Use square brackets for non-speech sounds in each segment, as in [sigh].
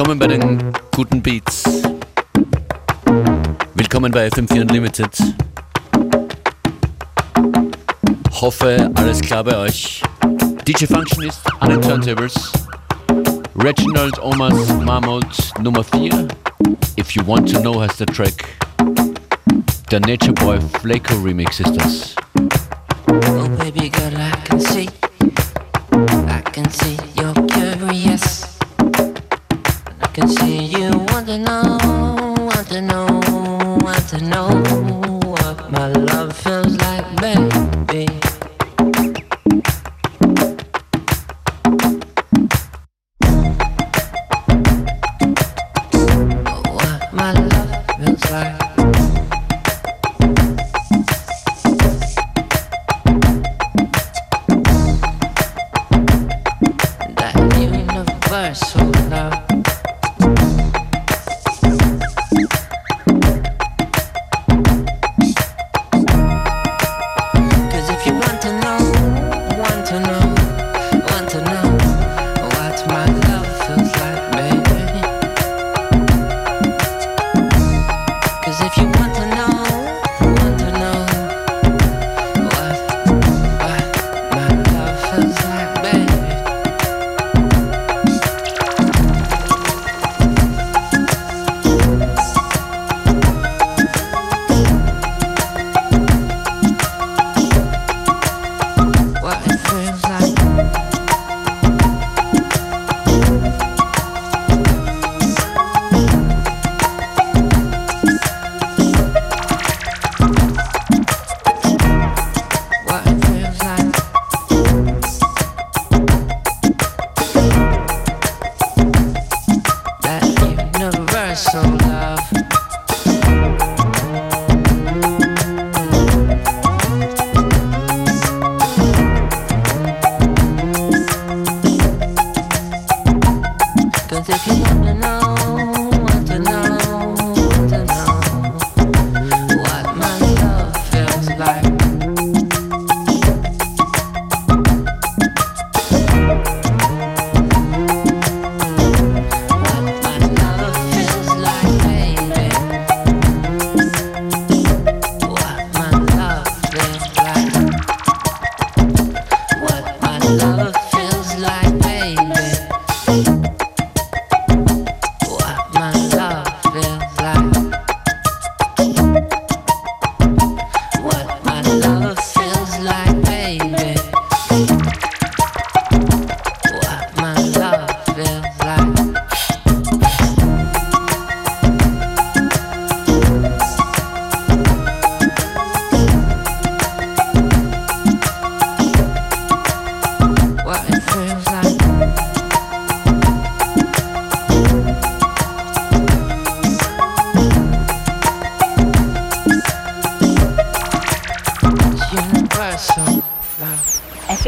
Willkommen bei den guten Beats. Willkommen bei FM4 Unlimited. Hoffe, alles klar bei euch. DJ Functionist an den Turntables. Reginald Omas Marmot Nummer 4. If You Want to Know heißt der Track. Der Nature Boy Flaco Remix ist das. Oh baby girl, I can see,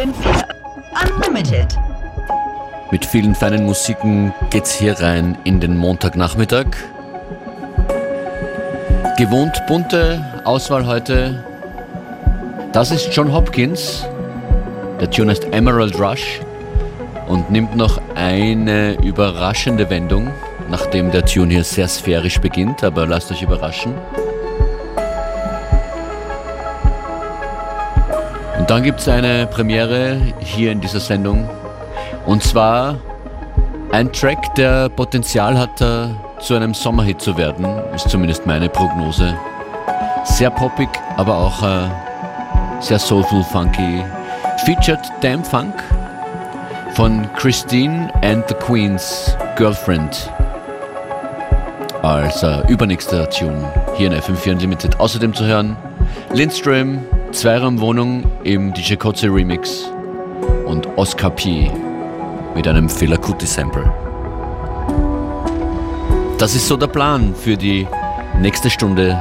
FM4 Unlimited. Mit vielen feinen Musiken geht's hier rein in den Montagnachmittag. Gewohnt bunte Auswahl heute. Das ist John Hopkins. Der Tune heißt Emerald Rush und nimmt noch eine überraschende Wendung, nachdem der Tune hier sehr sphärisch beginnt, aber lasst euch überraschen. Und dann gibt es eine Premiere hier in dieser Sendung. Und zwar ein Track, der Potenzial hat, äh, zu einem Sommerhit zu werden, ist zumindest meine Prognose. Sehr poppig, aber auch äh, sehr soulful, funky. Featured Damn Funk von Christine and the Queen's Girlfriend als äh, übernächster Tune hier in FM4 Unlimited. Außerdem zu hören Lindström, Zweiraumwohnung im DJ Kotze Remix und Oscar P. mit einem Fela Kuti Sample. Das ist so der Plan für die nächste Stunde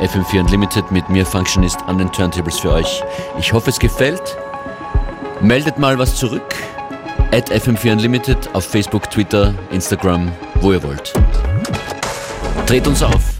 FM4 Unlimited mit mir Functionist an den Turntables für euch. Ich hoffe, es gefällt. Meldet mal was zurück. At FM4 Unlimited auf Facebook, Twitter, Instagram, wo ihr wollt. Dreht uns auf.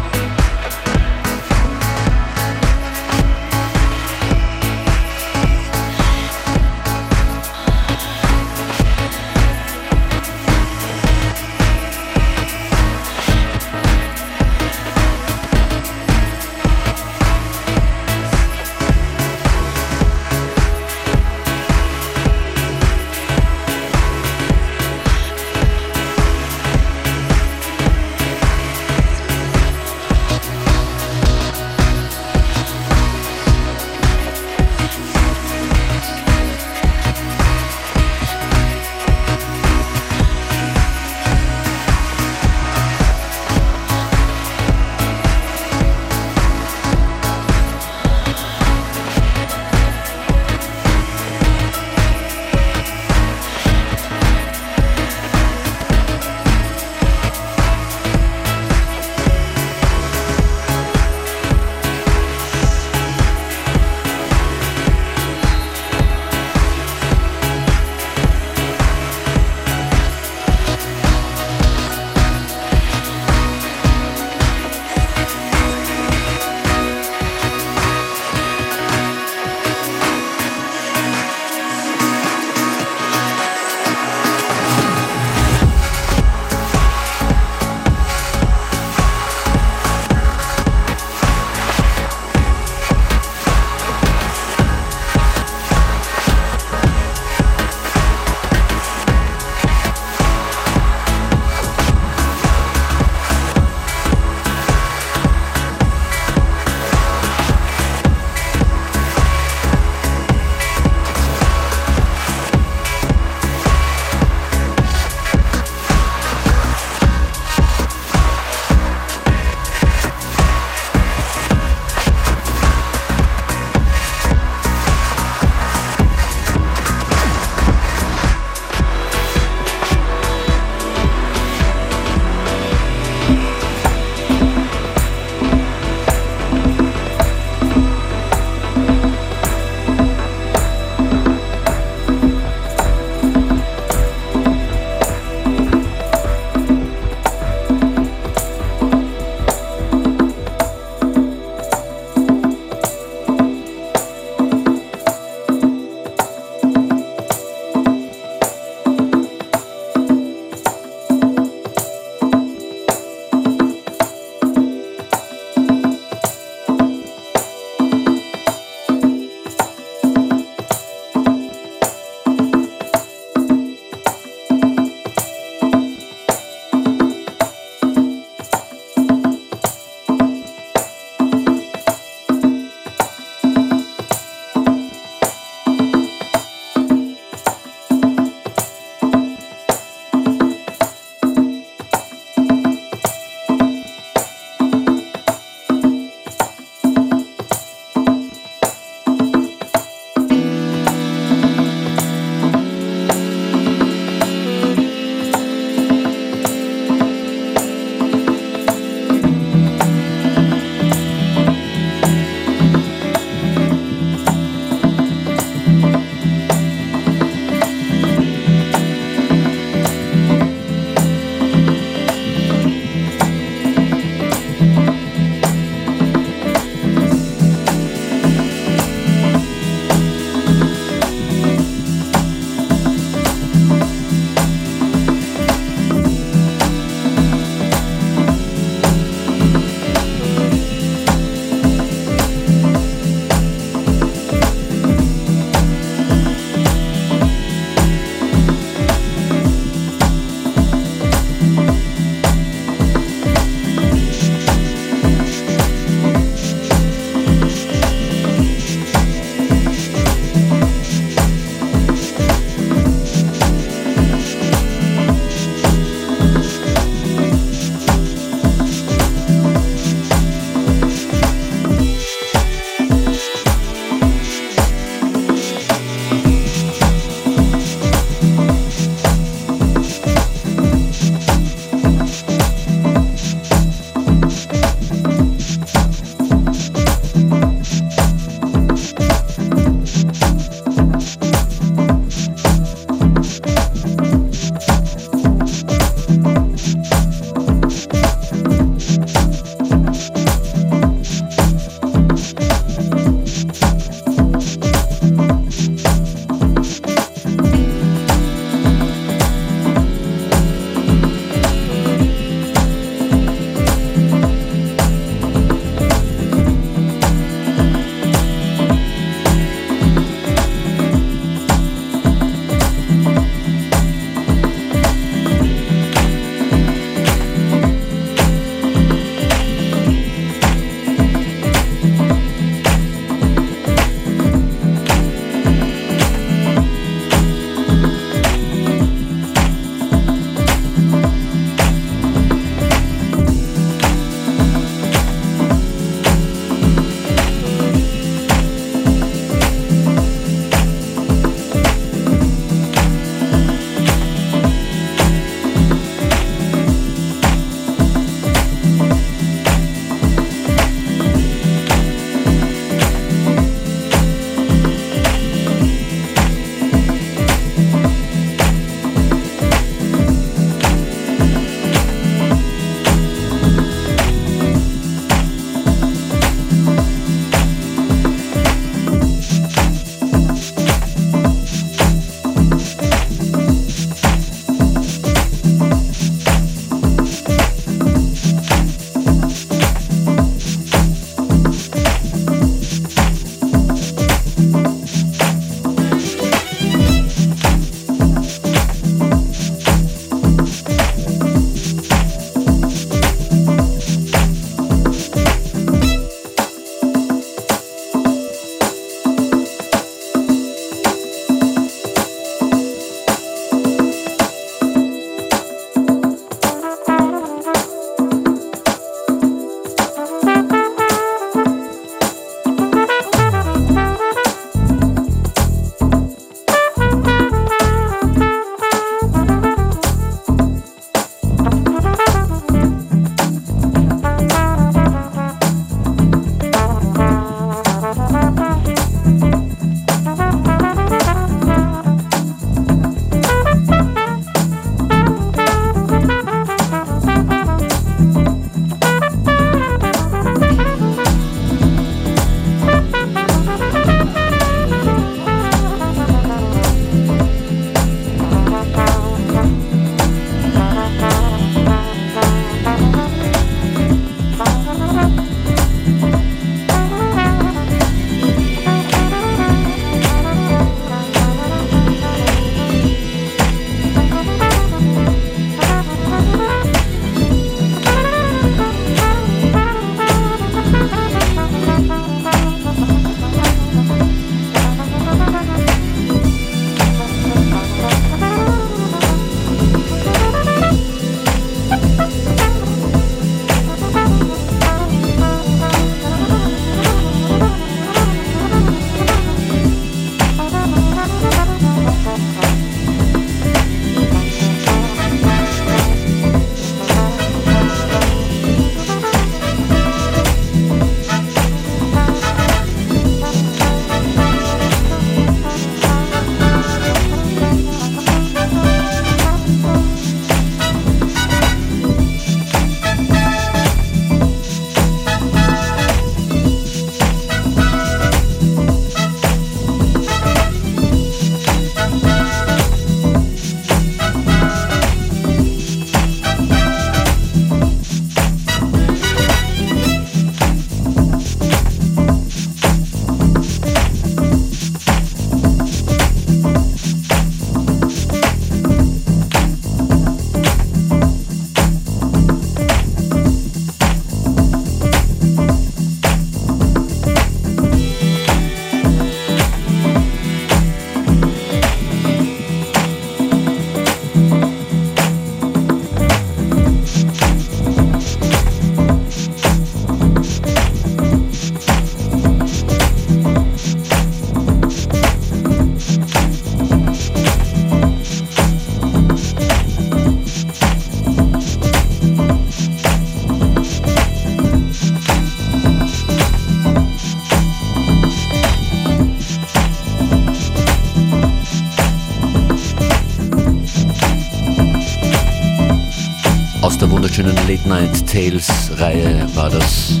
Wunderschönen Late Night Tales Reihe war das.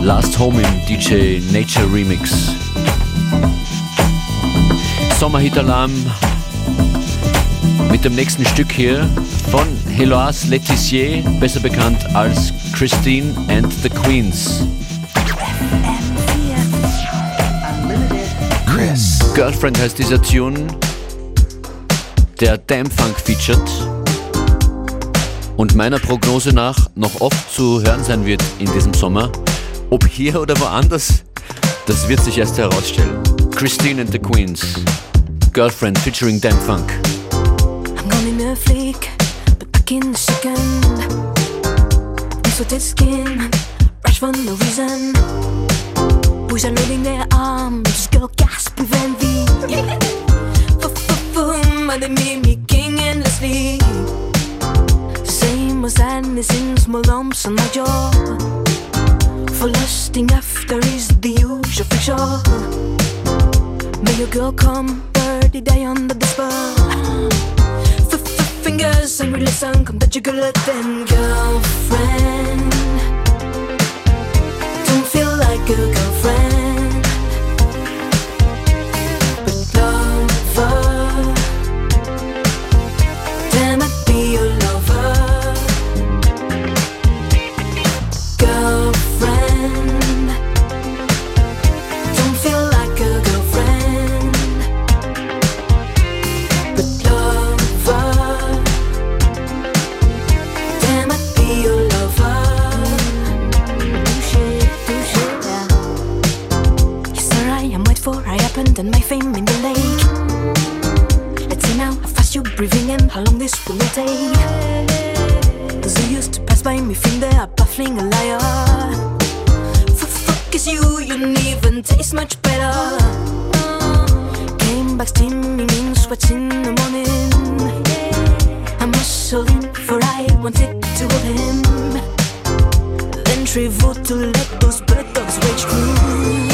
Last Home im DJ Nature Remix. Sommerhit Alarm mit dem nächsten Stück hier von Heloise Letizier, besser bekannt als Christine and the Queens. Chris. Girlfriend heißt dieser Tune, der Damn Funk featured und meiner Prognose nach noch oft zu hören sein wird in diesem Sommer. Ob hier oder woanders, das wird sich erst herausstellen. Christine and the Queens, Girlfriend featuring Damn Funk. I'm gone in a flick, but back in a second. Insulted skin, rush for no reason. Boys are loading their arms, girl gasp with envy. [laughs] Boom, and they mimicking endlessly. Same as sadness in small lumps on my jaw. For lusting after is the usual fiction. May your girl come, dirty day under the spell. Fingers and release and come that you could let them girlfriend. Don't feel like a girlfriend, fame in the lake. Let's see now how fast you're breathing and how long this will take. Those who used to pass by me think they are baffling a liar. F- fuck is you, you don't even taste much better. Came back steaming in sweats in the morning. I muscled in for I wanted to hold him. Then traveled to let those bird dogs rage through.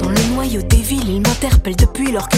Dans le noyau des villes, ils m'interpellent depuis leur que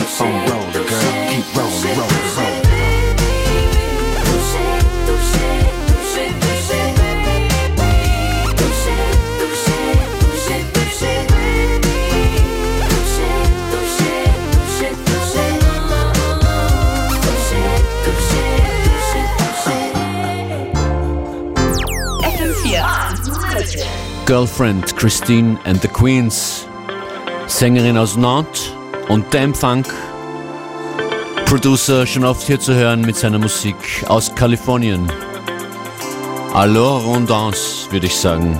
keep on rolling, girl. Keep rolling, rolling, rolling. Girlfriend Christine and the Queens, Sängerin aus Nantes, und der Empfang. Producer schon oft hier zu hören mit seiner Musik aus Kalifornien. Alors Rondance, würde ich sagen.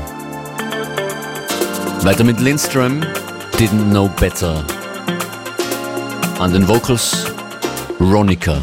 Weiter mit Lindström, Didn't Know Better. An den Vocals, Ronika.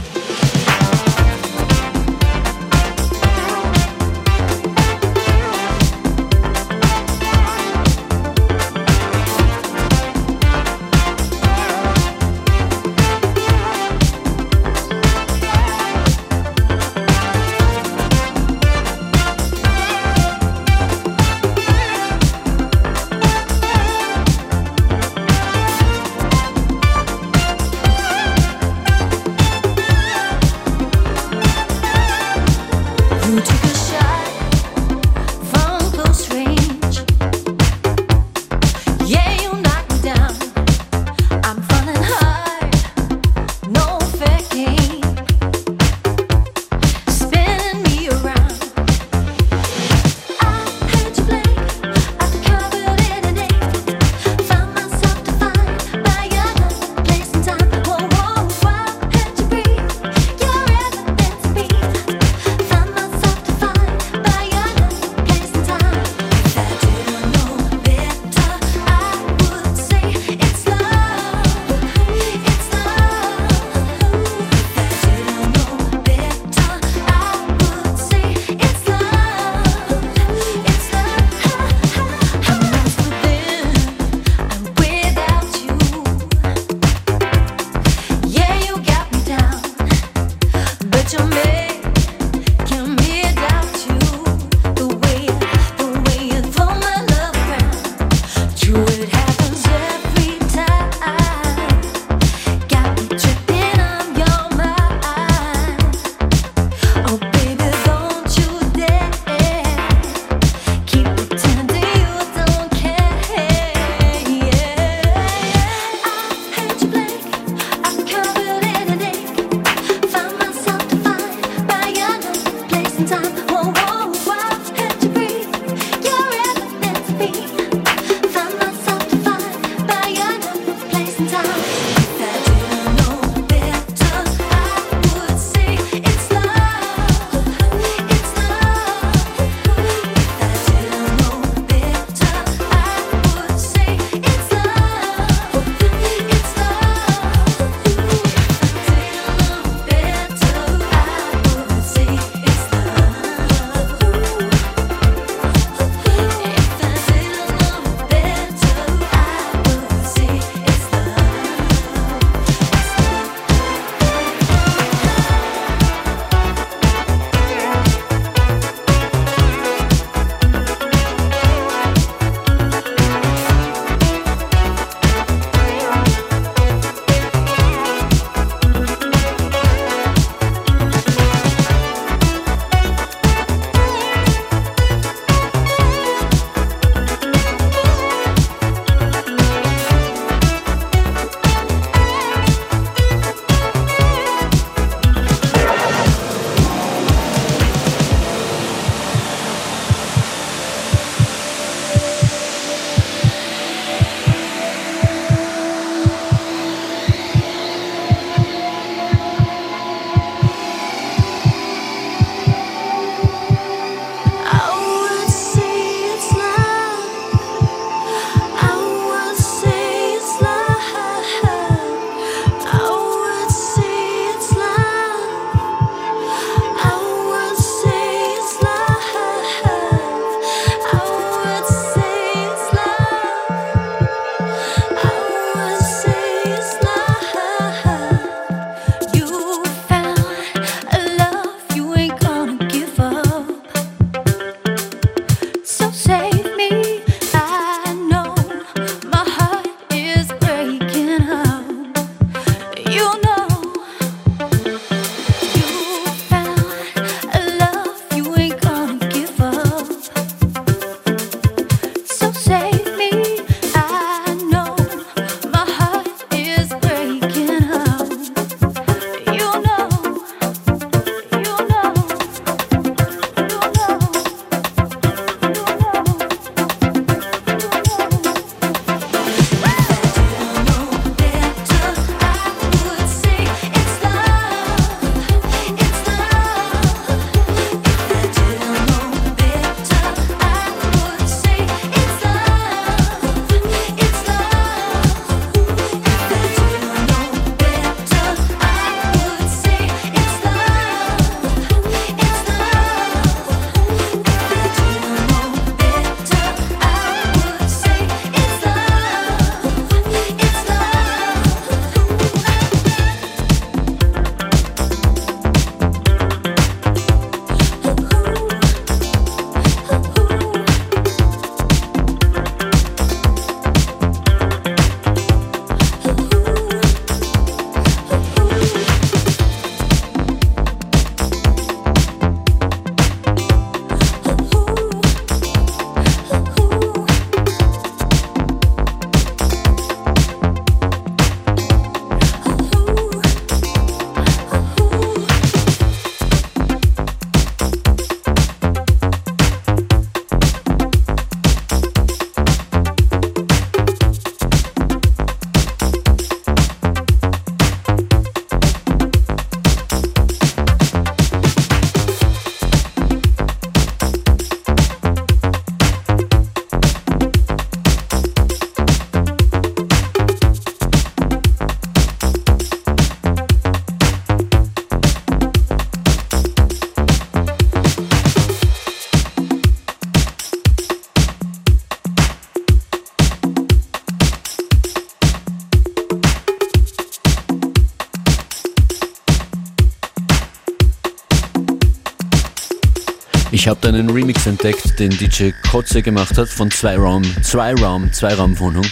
Entdeckt, den DJ Kotze gemacht hat von zwei Raum, zwei Raum, zwei Raumwohnung.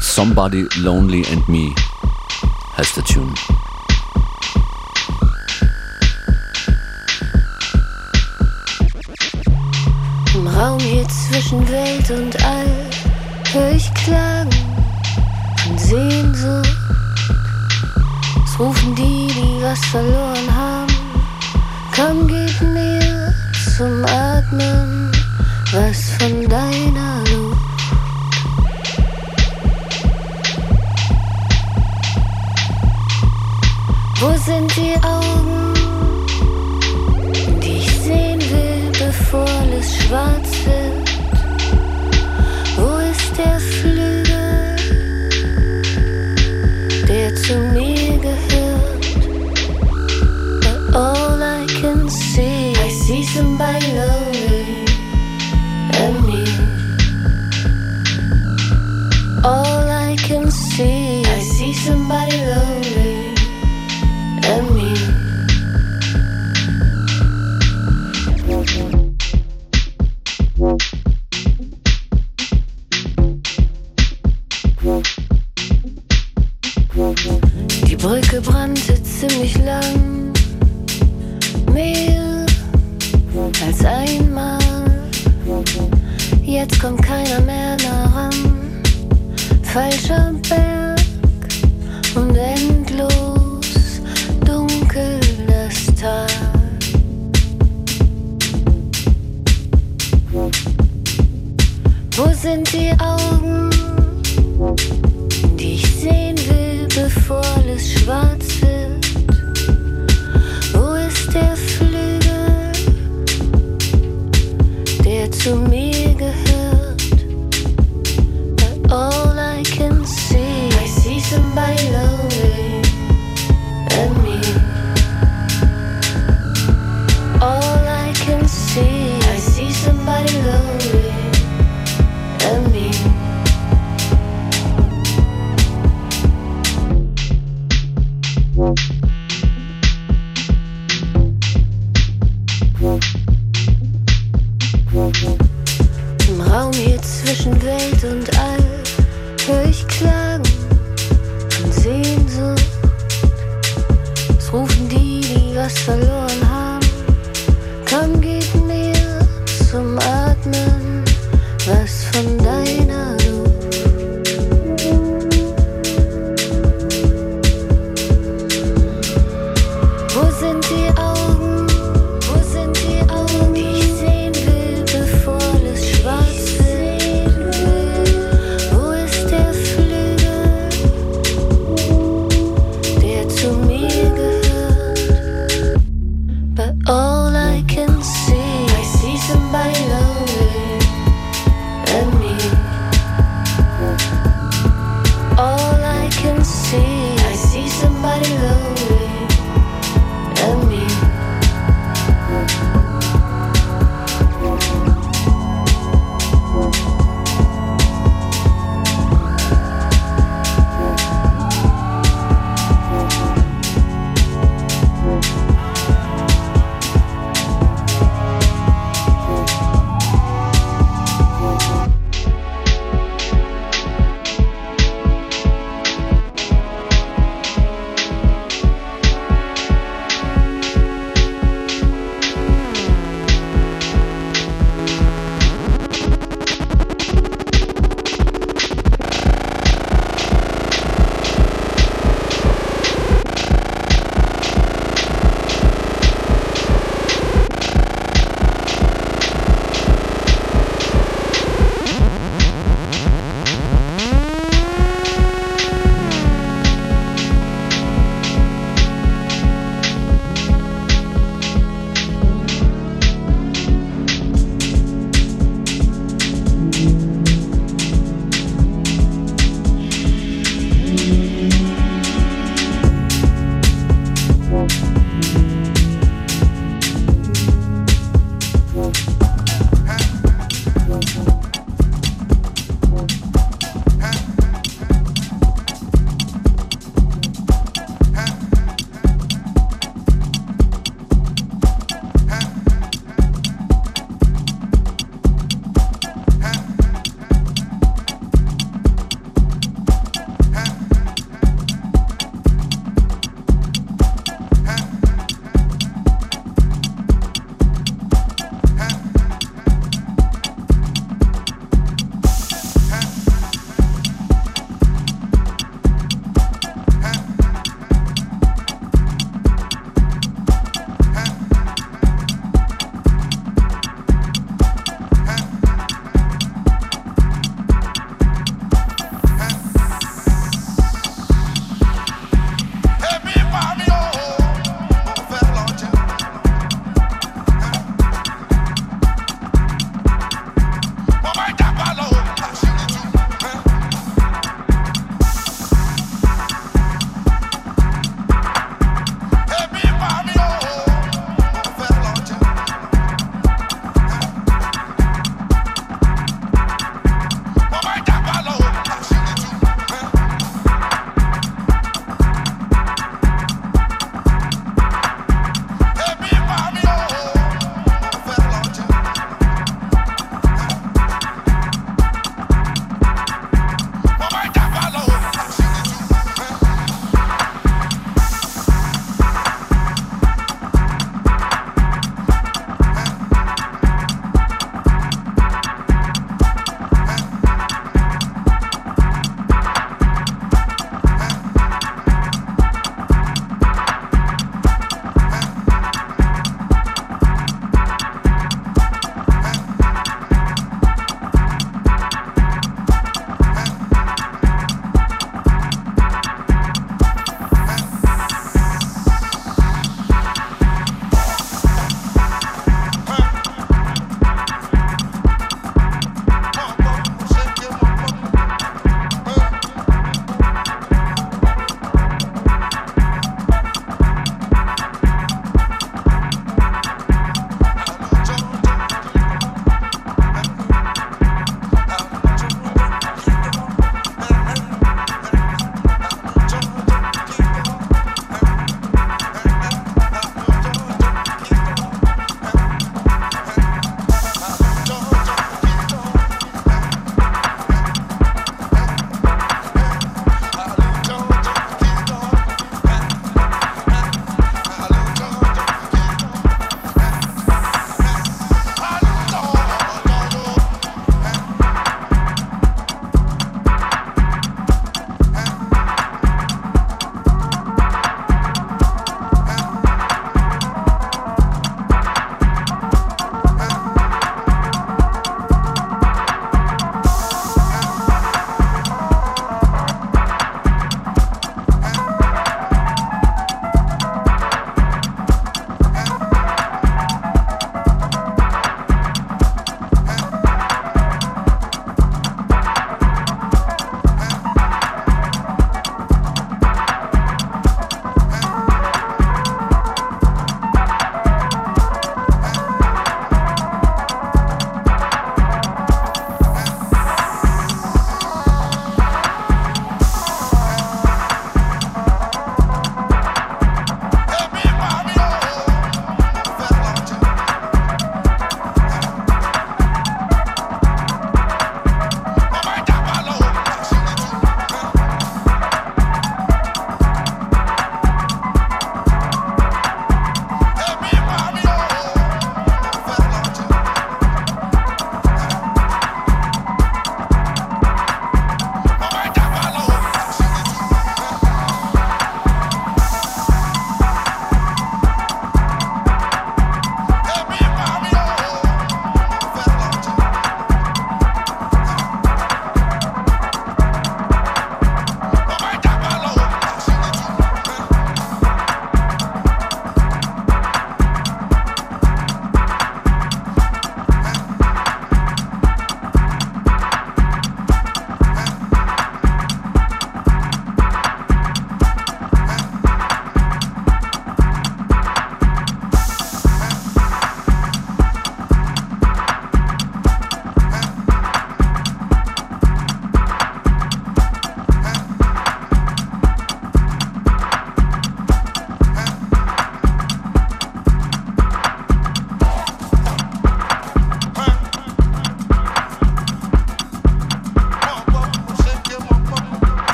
Somebody Lonely and Me heißt der Tune. Im Raum hier zwischen Welt und All hör ich Klagen von Sehnsucht. Es rufen die, die was verloren haben. Komm, gib mir zum Atmen was von deiner Luft. Wo sind die Augen, die ich sehen will, bevor alles schwarz wird? Wo ist der Flügel, der zu mir gehört? But I see somebody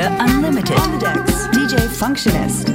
FM4 Unlimited. On the decks, DJ Functionist.